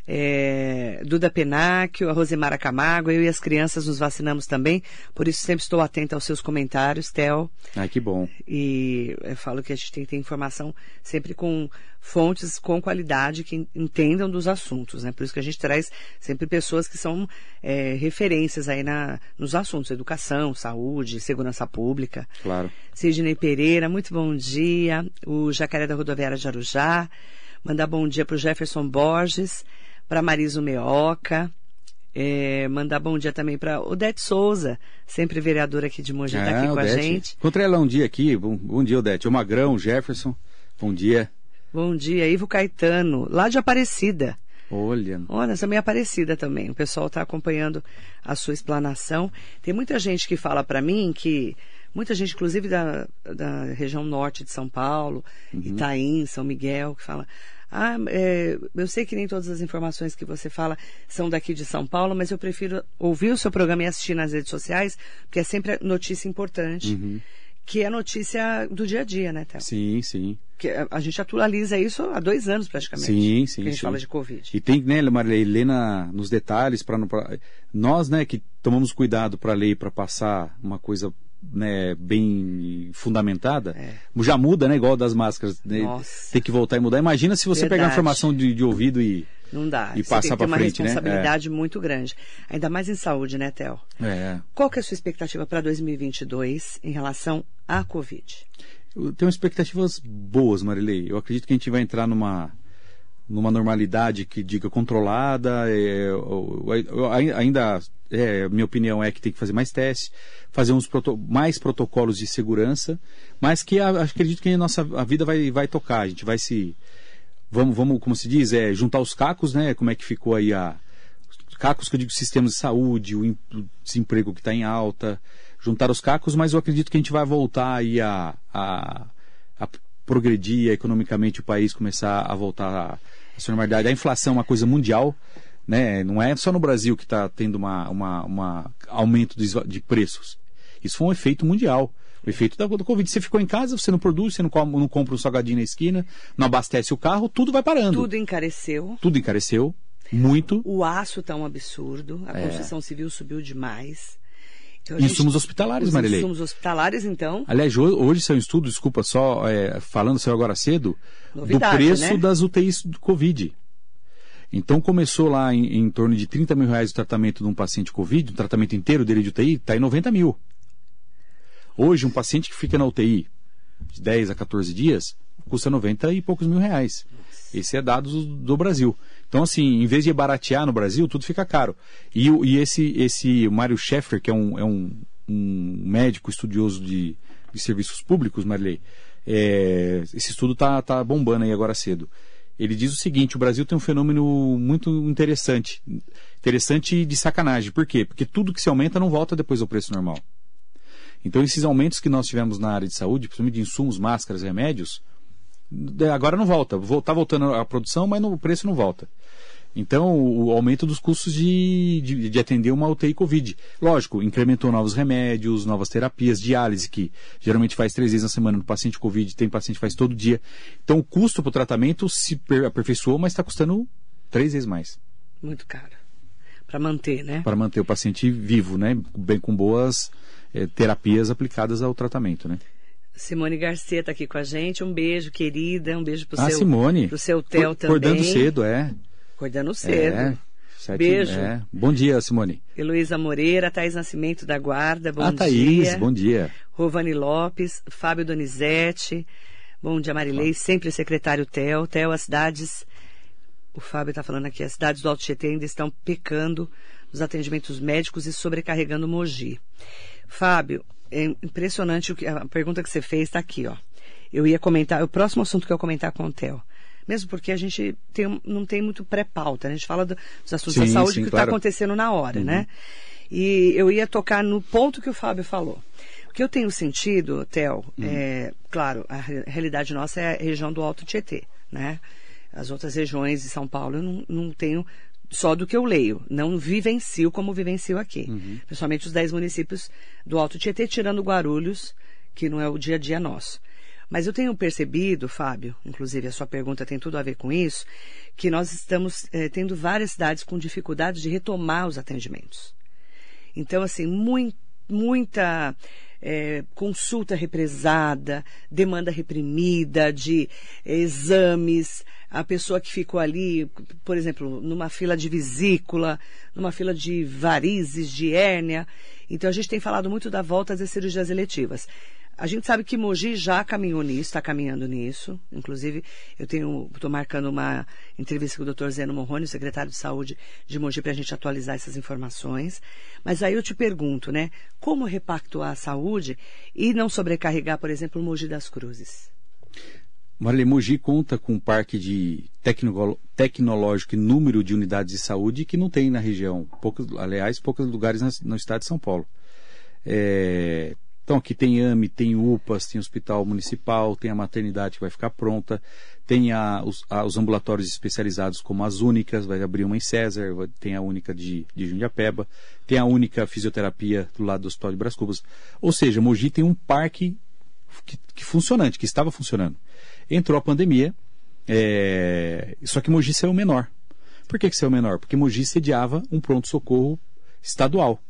Speaker 2: É, Duda Penacchio, a Rosemara Camargo, eu e as crianças nos vacinamos também, por isso sempre estou atenta aos seus comentários, Theo.
Speaker 3: Ai, que bom.
Speaker 2: E eu falo que a gente tem que ter informação sempre com fontes com qualidade que entendam dos assuntos, né? Por isso que a gente traz sempre pessoas que são é, referências aí na, nos assuntos, educação, saúde, segurança pública.
Speaker 3: Claro.
Speaker 2: Sidney Pereira, muito bom dia. O Jacaré da Rodoviária de Arujá. Mandar bom dia para o Jefferson Borges, para Mariso Meoca. É, mandar bom dia também para Odete Souza, sempre vereadora aqui de Mogi, está aqui com a
Speaker 3: É, Odete.
Speaker 2: gente.
Speaker 3: Encontrei ela um dia aqui. Bom, bom dia, Odete. O Magrão, o Jefferson. Bom dia.
Speaker 2: Bom dia, Ivo Caetano, lá de Aparecida.
Speaker 3: Olha.
Speaker 2: Olha, também é Aparecida também. O pessoal está acompanhando a sua explanação. Tem muita gente que fala para mim que. Muita gente, inclusive da, da região norte de São Paulo, Itaim, São Miguel, que fala. Ah, é, eu sei que nem todas as informações que você fala são daqui de São Paulo, mas eu prefiro ouvir o seu programa e assistir nas redes sociais, porque é sempre notícia importante, que é notícia do dia a dia, né, Théo?
Speaker 3: Sim, sim.
Speaker 2: Que a, a gente atualiza isso há dois anos praticamente.
Speaker 3: Sim, sim,
Speaker 2: Que a gente
Speaker 3: sim.
Speaker 2: fala de Covid.
Speaker 3: E tem, né, Marilei, ler na, nos detalhes para nós, né, que tomamos cuidado para ler para passar uma coisa né, bem fundamentada,
Speaker 2: É.
Speaker 3: já muda, né, igual das máscaras, né, tem que voltar e mudar. Imagina se você pegar
Speaker 2: Verdade.
Speaker 3: a informação de, de ouvido e
Speaker 2: Não dá.
Speaker 3: E
Speaker 2: Você
Speaker 3: passar
Speaker 2: tem que ter
Speaker 3: pra
Speaker 2: uma
Speaker 3: frente, né?
Speaker 2: responsabilidade muito grande. Ainda mais em saúde, né, Theo?
Speaker 3: é,
Speaker 2: Qual que é a sua expectativa para 2022 em relação à Covid?
Speaker 3: Eu tenho expectativas boas, Marilei. Eu acredito que a gente vai entrar numa numa normalidade que diga controlada. é, ainda, é, minha opinião é que tem que fazer mais testes, fazer uns proto- mais protocolos de segurança, mas que a- acredito que a nossa a vida vai, vai tocar. A gente vai se vamos, vamos, como se diz, é juntar os cacos, né? Como é que ficou aí a cacos que eu digo sistemas de saúde, o, o desemprego que está em alta, juntar os cacos, mas eu acredito que a gente vai voltar aí a, a, a progredir economicamente o país começar a voltar à à sua normalidade. A inflação é uma coisa mundial, né? Não é só no Brasil que está tendo uma, uma, uma aumento de, de preços. Isso foi um efeito mundial. O efeito da, da Covid. Você ficou em casa, você não produz, você não, come- não compra um salgadinho na esquina, não abastece o carro, tudo vai parando.
Speaker 2: Tudo encareceu.
Speaker 3: Tudo encareceu, muito.
Speaker 2: O aço está um absurdo. A
Speaker 3: É.
Speaker 2: construção civil subiu demais. Então,
Speaker 3: Insumos hospitalares,
Speaker 2: Os
Speaker 3: Marilei.
Speaker 2: insumos hospitalares, então,
Speaker 3: Aliás, ho- hoje saiu um estudo, desculpa só, é, falando saiu agora cedo,
Speaker 2: Novidade,
Speaker 3: do preço
Speaker 2: né?
Speaker 3: das UTIs do Covid. Então começou lá em, em torno de 30 mil reais o tratamento de um paciente Covid, o tratamento inteiro dele de UTI, está em 90 mil. Hoje, um paciente que fica na UTI de 10 a 14 dias, custa 90 e poucos mil reais. Esse é dados do, Brasil. Então, assim, em vez de baratear no Brasil, tudo fica caro. E, e esse, esse Mário Schaeffer, que é um, é um, um médico estudioso de, de serviços públicos, Marilei, é, esse estudo está tá bombando aí agora cedo. Ele diz o seguinte: o Brasil tem um fenômeno muito interessante. Interessante de sacanagem. Por quê? Porque tudo que se aumenta não volta depois ao preço normal. Então, esses aumentos que nós tivemos na área de saúde, principalmente de insumos, máscaras, remédios, agora não volta. Está voltando a produção, mas no- o preço não volta. Então, o aumento dos custos de, de, de atender uma UTI Covid. Lógico, incrementou novos remédios, novas terapias, diálise, que geralmente faz três vezes na semana no paciente Covid, tem paciente que faz todo dia. Então, o custo para o tratamento se per- aperfeiçoou, mas está custando três vezes mais
Speaker 2: muito caro. Para manter, né?
Speaker 3: para manter o paciente vivo, né? Bem com boas eh, terapias aplicadas ao tratamento, né?
Speaker 2: Simone Garcia está aqui com a gente. Um beijo, querida. Um beijo pro
Speaker 3: ah,
Speaker 2: seu,
Speaker 3: Simone.
Speaker 2: pro seu Theo também.
Speaker 3: Acordando cedo, é.
Speaker 2: Acordando cedo.
Speaker 3: É. Sete,
Speaker 2: Beijo.
Speaker 3: É. Bom dia, Simone.
Speaker 2: Heloísa Moreira, Thaís Nascimento da Guarda, bom
Speaker 3: ah,
Speaker 2: dia.
Speaker 3: Thaís, bom dia.
Speaker 2: Rovani Lopes, Fábio Donizete, bom dia Marilei, sempre secretário Theo. Theo, as cidades, o Fábio está falando aqui, as cidades do Alto Tietê ainda estão pecando nos atendimentos médicos e sobrecarregando Mogi. Fábio, é impressionante o que, a pergunta que você fez está aqui, ó. Eu ia comentar, o próximo assunto que eu comentar com o Theo mesmo porque a gente tem, não tem muito pré-pauta, né? a gente fala do, dos assuntos
Speaker 3: sim,
Speaker 2: da saúde
Speaker 3: sim,
Speaker 2: que está
Speaker 3: claro.
Speaker 2: acontecendo na hora,
Speaker 3: uhum.
Speaker 2: né? E eu ia tocar no ponto que o Fábio falou. O que eu tenho sentido, Theo, uhum. é, claro, a realidade nossa é a região do Alto Tietê, né? As outras regiões de São Paulo eu não, não tenho só do que eu leio, não vivencio como vivencio aqui.
Speaker 3: Uhum.
Speaker 2: Principalmente os 10 municípios do Alto Tietê, tirando Guarulhos, que não é o dia a dia nosso. Mas eu tenho percebido, Fábio, inclusive a sua pergunta tem tudo a ver com isso, que nós estamos eh, tendo várias cidades com dificuldade de retomar os atendimentos. Então, assim, muito, muita eh, consulta represada, demanda reprimida de eh, exames, a pessoa que ficou ali, por exemplo, numa fila de vesícula, numa fila de varizes, de hérnia. Então, a gente tem falado muito da volta das cirurgias eletivas. A gente sabe que Mogi já caminhou nisso, está caminhando nisso. Inclusive, eu tenho, estou marcando uma entrevista com o Dr. Zeno Morrone, secretário de Saúde de Mogi, para a gente atualizar essas informações. Mas aí eu te pergunto, né? Como repactuar a saúde e não sobrecarregar, por exemplo, o Mogi das Cruzes?
Speaker 3: Marilene, Mogi conta com um parque de tecno tecnológico e número de unidades de saúde que não tem na região. Poucos, aliás, poucos lugares no estado de São Paulo. É, então aqui tem AME, tem UPAs, tem hospital municipal, tem a maternidade que vai ficar pronta, tem a, os, a, os, ambulatórios especializados como as únicas, vai abrir uma em César, vai, tem a única de, de Jundiapeba, tem a única fisioterapia do lado do Hospital de Bras Cubas. Ou seja, Mogi tem um parque que, que funcionante, que estava funcionando. Entrou a pandemia, é, só que Mogi saiu menor. Por que, que saiu menor? Porque Mogi sediava um pronto-socorro estadual.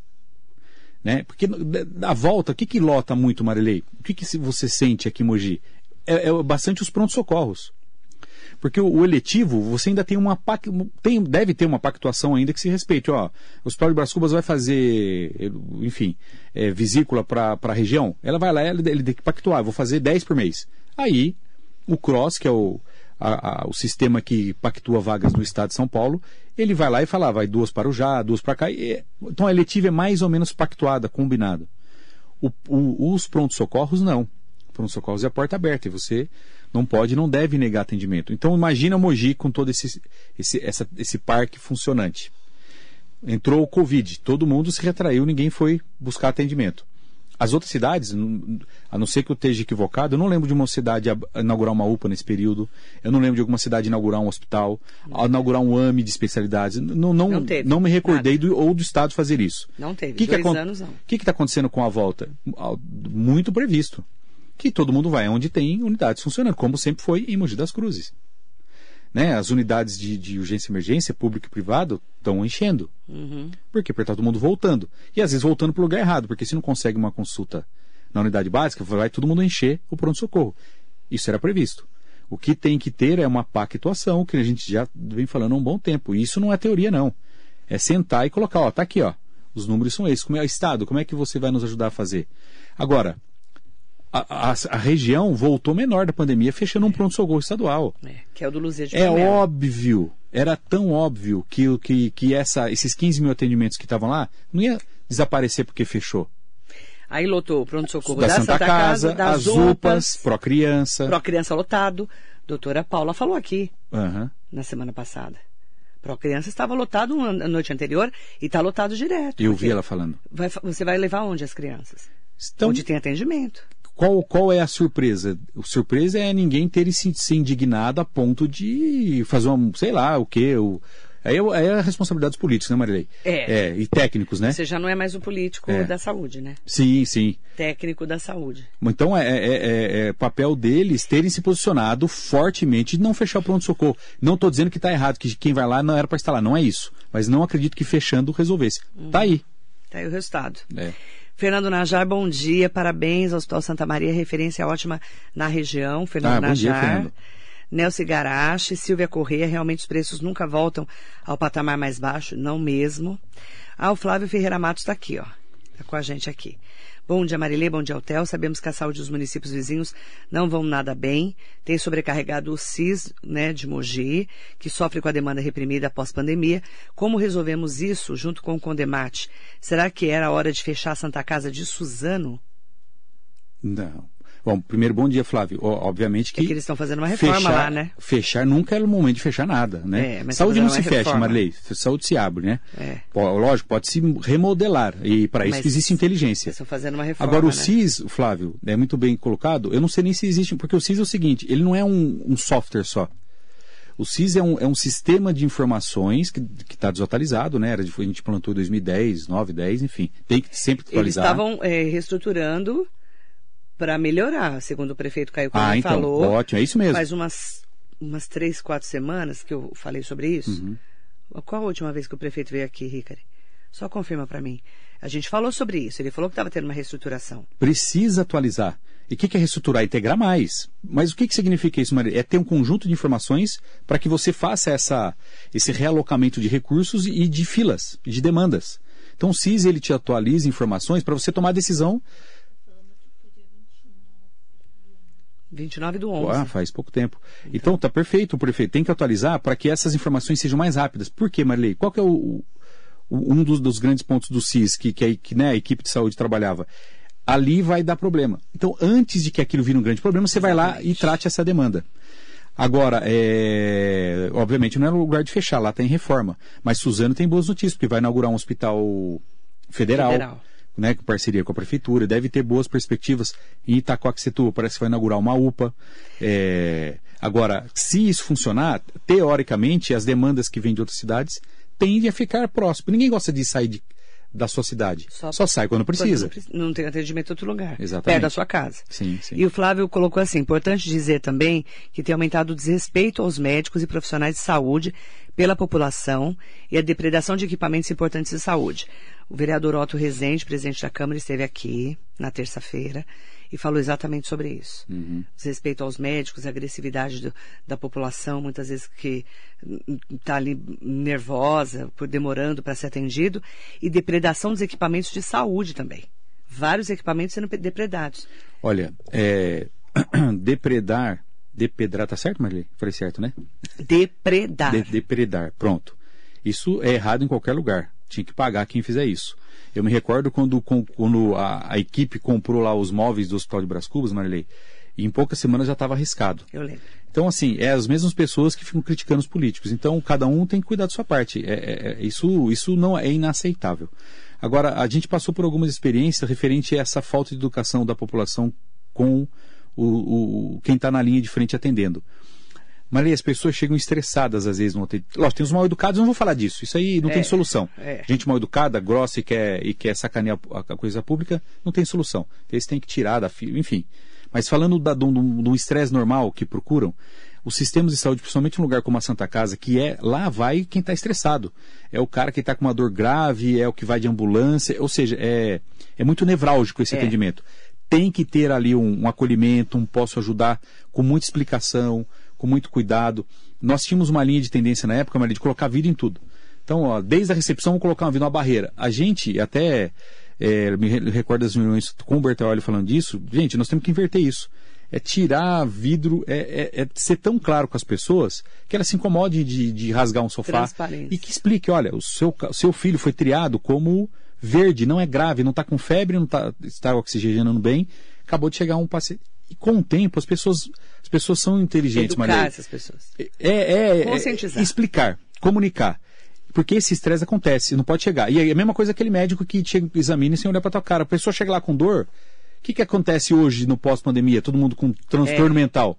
Speaker 3: Né? Porque da volta, o que, que lota muito, Marilei? O que, que você sente aqui em Mogi? É, é bastante os prontos-socorros. Porque o, o, eletivo, você ainda tem uma tem, deve ter uma pactuação ainda que se respeite. Ó, o Hospital de Brás Cubas vai fazer, enfim, é, vesícula para a região. Ela vai lá, ele, ele tem que pactuar, vou fazer 10 por mês. Aí, o CROSS, que é o, a, a, o sistema que pactua vagas no estado de São Paulo, ele vai lá e fala, ah, vai duas para o já, duas para cá. E, então a eletiva é mais ou menos pactuada, combinada. O, o, os prontos-socorros não. Prontos-socorros é a porta aberta e você não pode, não deve negar atendimento. Então imagina Mogi com todo esse, esse, essa, esse parque funcionante. Entrou o Covid, todo mundo se retraiu, ninguém foi buscar atendimento. As outras cidades, a não ser que eu esteja equivocado, eu não lembro de uma cidade inaugurar uma UPA nesse período, eu não lembro de alguma cidade inaugurar um hospital, não. inaugurar um AME de especialidades. Não, não, não,
Speaker 2: teve,
Speaker 3: não me recordei do, ou do Estado fazer isso.
Speaker 2: Não teve,
Speaker 3: que
Speaker 2: dois
Speaker 3: que
Speaker 2: anos não. O
Speaker 3: que está acontecendo com a volta? Muito previsto. Que todo mundo vai onde tem unidades funcionando, como sempre foi em Mogi das Cruzes né, as unidades de, de urgência e emergência, público e privado, estão enchendo.
Speaker 2: Uhum.
Speaker 3: Por quê? Porque está todo mundo voltando. E às vezes voltando para o lugar errado, porque se não consegue uma consulta na unidade básica, vai todo mundo encher o pronto-socorro. Isso era previsto. O que tem que ter é uma pactuação, que a gente já vem falando há um bom tempo. E isso não é teoria, não. É sentar e colocar, ó, tá aqui, ó. Os números são esses. Como é o Estado? Como é que você vai nos ajudar a fazer? Agora, a, a, a, região voltou menor da pandemia, fechando um pronto-socorro estadual.
Speaker 2: É, que é o do Luzia de
Speaker 3: É
Speaker 2: Palmelo.
Speaker 3: óbvio, era tão óbvio que, que, que essa, esses 15 mil atendimentos que estavam lá não ia desaparecer porque fechou.
Speaker 2: Aí lotou o pronto-socorro
Speaker 3: da,
Speaker 2: da,
Speaker 3: Santa,
Speaker 2: Santa
Speaker 3: Casa,
Speaker 2: das
Speaker 3: as UPAs, Pro Criança.
Speaker 2: Pro Criança lotado. Doutora Paula falou aqui
Speaker 3: Uhum.
Speaker 2: na semana passada. Pro Criança estava lotado na noite anterior e está lotado direto.
Speaker 3: Eu vi ela falando.
Speaker 2: vai- você vai levar onde as crianças?
Speaker 3: Então,
Speaker 2: Onde tem atendimento.
Speaker 3: Qual, qual é a surpresa? A surpresa é ninguém ter se, se indignado a ponto de fazer uma, sei lá, o quê? O, aí, é, aí é a responsabilidade dos políticos, né, Marilei?
Speaker 2: É.
Speaker 3: E técnicos, né?
Speaker 2: Você já não é mais o político
Speaker 3: É.
Speaker 2: da saúde, né?
Speaker 3: Sim, sim.
Speaker 2: Técnico da saúde.
Speaker 3: Então é, é- é- é papel deles terem se posicionado fortemente de não fechar o pronto-socorro. Não estou dizendo que está errado, que quem vai lá não era para estar lá, não é isso. Mas não acredito que fechando resolvesse. Tá aí.
Speaker 2: Tá aí o resultado.
Speaker 3: É.
Speaker 2: Fernando Najar, bom dia, parabéns ao Hospital Santa Maria, referência ótima na região. Fernando
Speaker 3: Ah, bom dia,
Speaker 2: Najar.
Speaker 3: Fernando.
Speaker 2: Nelson Garache, Silvia Correia, realmente os preços nunca voltam ao patamar mais baixo, não mesmo. Ah, o Flávio Ferreira Matos está aqui, ó. Está com a gente aqui. Bom dia, Marilê, bom dia, Hotel. Sabemos que a saúde dos municípios vizinhos não vão nada bem. Tem sobrecarregado o CIS, né, de Mogi, que sofre com a demanda reprimida após pandemia. Como resolvemos isso junto com o Condemate? Será que era hora de fechar a Santa Casa de Suzano?
Speaker 3: Não. Bom, primeiro, bom dia, Flávio. Ó, obviamente que.
Speaker 2: É que eles estão fazendo uma reforma
Speaker 3: fechar,
Speaker 2: lá, né?
Speaker 3: Fechar nunca é o momento de fechar nada, né?
Speaker 2: É, mas
Speaker 3: Saúde
Speaker 2: tá
Speaker 3: não se
Speaker 2: uma
Speaker 3: fecha,
Speaker 2: reforma.
Speaker 3: Marilei. Saúde se abre, né?
Speaker 2: É.
Speaker 3: Pô, lógico, pode se remodelar. E para isso existe inteligência.
Speaker 2: Eles estão fazendo uma reforma.
Speaker 3: Agora, o
Speaker 2: né?
Speaker 3: CIS, Flávio, é muito bem colocado. Eu não sei nem se existe, porque o CIS é o seguinte: ele não é um, um software só. O CIS é um, é um sistema de informações que está desatualizado, né? Era de, a gente plantou em 2010, 9, 10, enfim. Tem que sempre
Speaker 2: Eles
Speaker 3: atualizar.
Speaker 2: estavam é, reestruturando para melhorar, segundo o prefeito Caio Cunha
Speaker 3: Ah, então,
Speaker 2: falou.
Speaker 3: ótimo, é isso mesmo.
Speaker 2: Faz umas, umas três, quatro semanas que eu falei sobre isso.
Speaker 3: Uhum.
Speaker 2: Qual a última vez que o prefeito veio aqui, Ricari? Só confirma para mim. A gente falou sobre isso. Ele falou que estava tendo uma reestruturação.
Speaker 3: Precisa atualizar. E o que, que é reestruturar? Integrar mais. Mas o que, que significa isso, Maria? É ter um conjunto de informações para que você faça essa, esse realocamento de recursos e de filas, de demandas. Então o CIS ele te atualiza informações para você tomar a decisão
Speaker 2: 29 do 11.
Speaker 3: Ah, faz pouco tempo. Então, tá perfeito, prefeito. Tem que atualizar para que essas informações sejam mais rápidas. Por quê, Marley? Qual que é o, o- um dos, dos grandes pontos do CIS que, que, a, que, né, a equipe de saúde trabalhava? Ali vai dar problema. Então, antes de que aquilo vire um grande problema, você vai lá e
Speaker 2: Exatamente.
Speaker 3: trate essa demanda. Agora, é, obviamente não é lugar de fechar, lá tem reforma. Mas Suzano tem boas notícias, porque vai inaugurar um hospital federal,
Speaker 2: Federal.
Speaker 3: Né, com parceria com a prefeitura, deve ter boas perspectivas. Em Itacoaxetuba parece que vai inaugurar uma UPA. É, agora, se isso funcionar, teoricamente, as demandas que vêm de outras cidades tendem a ficar próximas. Ninguém gosta de sair de- da sua cidade.
Speaker 2: Só-
Speaker 3: Só, sai quando precisa.
Speaker 2: Não, não tem atendimento em outro lugar.
Speaker 3: Exatamente.
Speaker 2: Perto da sua casa.
Speaker 3: Sim, sim.
Speaker 2: E o Flávio colocou assim: importante dizer também que tem aumentado o desrespeito aos médicos e profissionais de saúde pela população e a depredação de equipamentos importantes de saúde. O vereador Otto Rezende, presidente da Câmara, esteve aqui na terça-feira e falou exatamente sobre isso.
Speaker 3: Uhum.
Speaker 2: Desrespeito aos médicos, a agressividade do- da população, muitas vezes que está ali nervosa, por demorando para ser atendido, e depredação dos equipamentos de saúde também. Vários equipamentos sendo depredados.
Speaker 3: Olha, é, depredar, depredar, tá certo, Marley? Falei certo, né?
Speaker 2: Depredar.
Speaker 3: De- depredar, pronto. Isso é errado em qualquer lugar. Tinha que pagar quem fizer isso. Eu me recordo quando, quando a, a equipe comprou lá os móveis do Hospital de Brás Cubas, Marley, e em poucas semanas já estava arriscado.
Speaker 2: Eu lembro.
Speaker 3: Então, assim, é as mesmas pessoas que ficam criticando os políticos. Então, cada um tem que cuidar da sua parte. É, é- é- isso, isso não é inaceitável. Agora, a gente passou por algumas experiências referente a essa falta de educação da população com o, o- quem está na linha de frente atendendo. Maria, as pessoas chegam estressadas às vezes no hotel. Lógico, tem os mal educados, não vou falar disso. Isso aí não
Speaker 2: É,
Speaker 3: tem solução.
Speaker 2: é.
Speaker 3: Gente mal educada, grossa e quer, e quer sacanear a, coisa pública, não tem solução. Eles têm que tirar da fila, enfim. Mas falando da- um um estresse normal que procuram, os sistemas de saúde, principalmente um lugar como a Santa Casa, que é lá vai quem está estressado. É o cara que está com uma dor grave, é o que vai de ambulância, ou seja, é, é muito nevrálgico esse
Speaker 2: É.
Speaker 3: atendimento. Tem que ter ali um, um acolhimento, um posso ajudar com muita explicação, com muito cuidado. Nós tínhamos uma linha de tendência na época, Maria, de colocar vida em tudo. Então, ó, desde a recepção, colocar uma vida, uma barreira. A gente até é, me re- recordo das reuniões com o Bertaoli falando disso. Gente, nós temos que inverter isso. É tirar vidro, é, é- é ser tão claro com as pessoas que elas se incomodem de, de rasgar um sofá e que explique, olha, o seu, seu filho foi triado como verde, não é grave, não está com febre, não tá, está oxigenando bem, acabou de chegar um paciente. E com o tempo, as pessoas, as pessoas são inteligentes,
Speaker 2: Educar
Speaker 3: Maria.
Speaker 2: essas pessoas.
Speaker 3: É, é, é,
Speaker 2: Conscientizar.
Speaker 3: explicar, comunicar. Porque esse estresse acontece, não pode chegar. E é a mesma coisa aquele médico que chega, examina sem olhar para tua cara. A pessoa chega lá com dor. O que, que acontece hoje no pós-pandemia? Todo mundo com transtorno
Speaker 2: É.
Speaker 3: mental.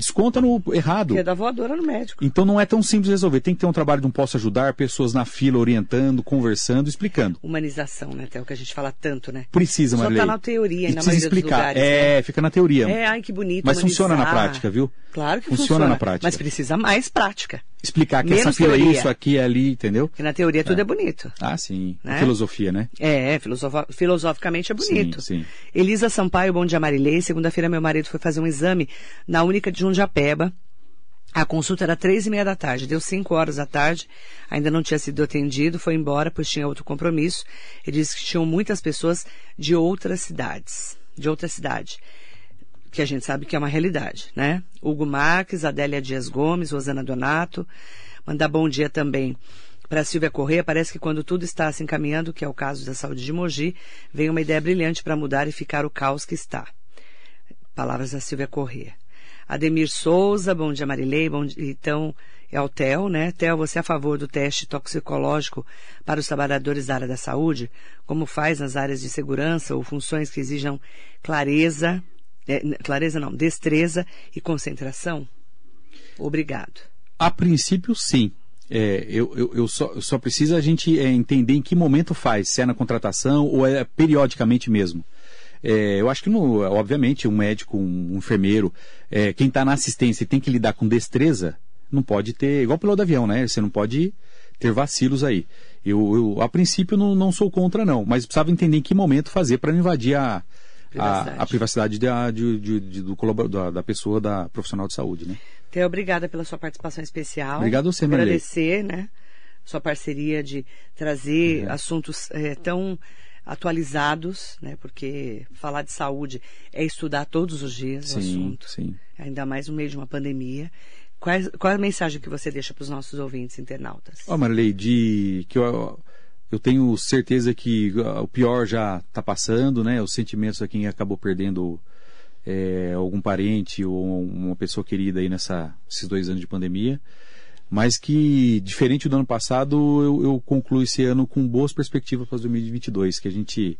Speaker 3: Desconta no errado.
Speaker 2: Que é da voadora no médico.
Speaker 3: Então não é tão simples resolver. Tem que ter um trabalho de um posso ajudar, pessoas na fila orientando, conversando, explicando.
Speaker 2: Humanização, né? Até o que a gente fala tanto, né?
Speaker 3: Precisa,
Speaker 2: Só
Speaker 3: Marilei.
Speaker 2: tá na teoria,
Speaker 3: E
Speaker 2: na
Speaker 3: precisa explicar.
Speaker 2: lugares,
Speaker 3: é, fica na teoria.
Speaker 2: É, ai que bonito.
Speaker 3: Mas funciona na
Speaker 2: humanizar.
Speaker 3: prática, viu?
Speaker 2: Claro que
Speaker 3: Funciona
Speaker 2: funciona.
Speaker 3: na prática.
Speaker 2: Mas precisa mais prática.
Speaker 3: Explicar que
Speaker 2: Menos
Speaker 3: essa fila é isso, aqui é ali, entendeu?
Speaker 2: Porque na teoria tudo é, bonito.
Speaker 3: Ah, sim.
Speaker 2: Né?
Speaker 3: Filosofia, né?
Speaker 2: É, filosofa- filosoficamente é bonito.
Speaker 3: Sim, sim.
Speaker 2: Elisa Sampaio, bom dia Marilei. Segunda-feira meu marido foi fazer um exame na Única de Jundiapeba. A consulta era três e meia da tarde, deu cinco horas da tarde, ainda não tinha sido atendido, foi embora, pois tinha outro compromisso. Ele disse que tinham muitas pessoas de outras cidades, de outra cidade, que a gente sabe que é uma realidade, né? Hugo Marques, Adélia Dias Gomes, Rosana Donato, mandar bom dia também para Silvia Corrêa. Parece que quando tudo está se encaminhando, que é o caso da saúde de Mogi, vem uma ideia brilhante para mudar e ficar o caos que está. Palavras da Silvia Corrêa. Ademir Souza, bom dia Marilei, bom dia, então é o Theo, né? Theo, você é a favor do teste toxicológico para os trabalhadores da área da saúde? Como faz nas áreas de segurança ou funções que exijam clareza, é, clareza não, destreza e concentração? Obrigado.
Speaker 3: A princípio, sim. É, eu, eu, eu só, só preciso a gente é, entender em que momento faz, se é na contratação ou é periodicamente mesmo. É, eu acho que, obviamente, um médico, um, um enfermeiro, é, quem está na assistência e tem que lidar com destreza, não pode ter, igual piloto de avião, né? Você não pode ter vacilos aí. Eu, eu, a princípio, não, não sou contra, não, mas precisava entender em que momento fazer para não invadir a,
Speaker 2: Privacidade.
Speaker 3: a, a privacidade da, de, de- de- do colabor- da, da pessoa, da profissional de saúde, né?
Speaker 2: Theo, obrigada pela sua participação especial.
Speaker 3: Obrigado a você, Marilei.
Speaker 2: Agradecer, né? Sua parceria de trazer assuntos eh, tão atualizados, né? Porque falar de saúde é estudar todos os dias o
Speaker 3: Sim,
Speaker 2: assunto.
Speaker 3: sim.
Speaker 2: Ainda mais no meio de uma pandemia. Quais, qual é a mensagem que você deixa para os nossos ouvintes internautas?
Speaker 3: Ó, Marilei, de que eu, eu tenho certeza que ah, o pior já está passando, né? Os sentimentos a quem acabou perdendo é, algum parente ou uma pessoa querida aí nessa, esses dois anos de pandemia. Mas que, diferente do ano passado, eu, eu concluo esse ano com boas perspectivas para 2022, que a gente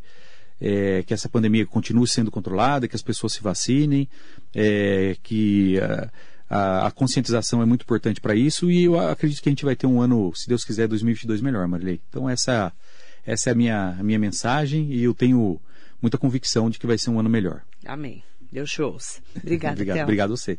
Speaker 3: é, que essa pandemia continue sendo controlada, que as pessoas se vacinem, é, que ah, a, a conscientização é muito importante para isso e eu acredito que a gente vai ter um ano, se Deus quiser, 2022 melhor, Marilei. Então essa, essa é a minha, a minha mensagem e eu tenho muita convicção de que vai ser um ano melhor.
Speaker 2: Amém. Deus shows. Obrigada,
Speaker 3: obrigado,
Speaker 2: Theo.
Speaker 3: obrigado a você.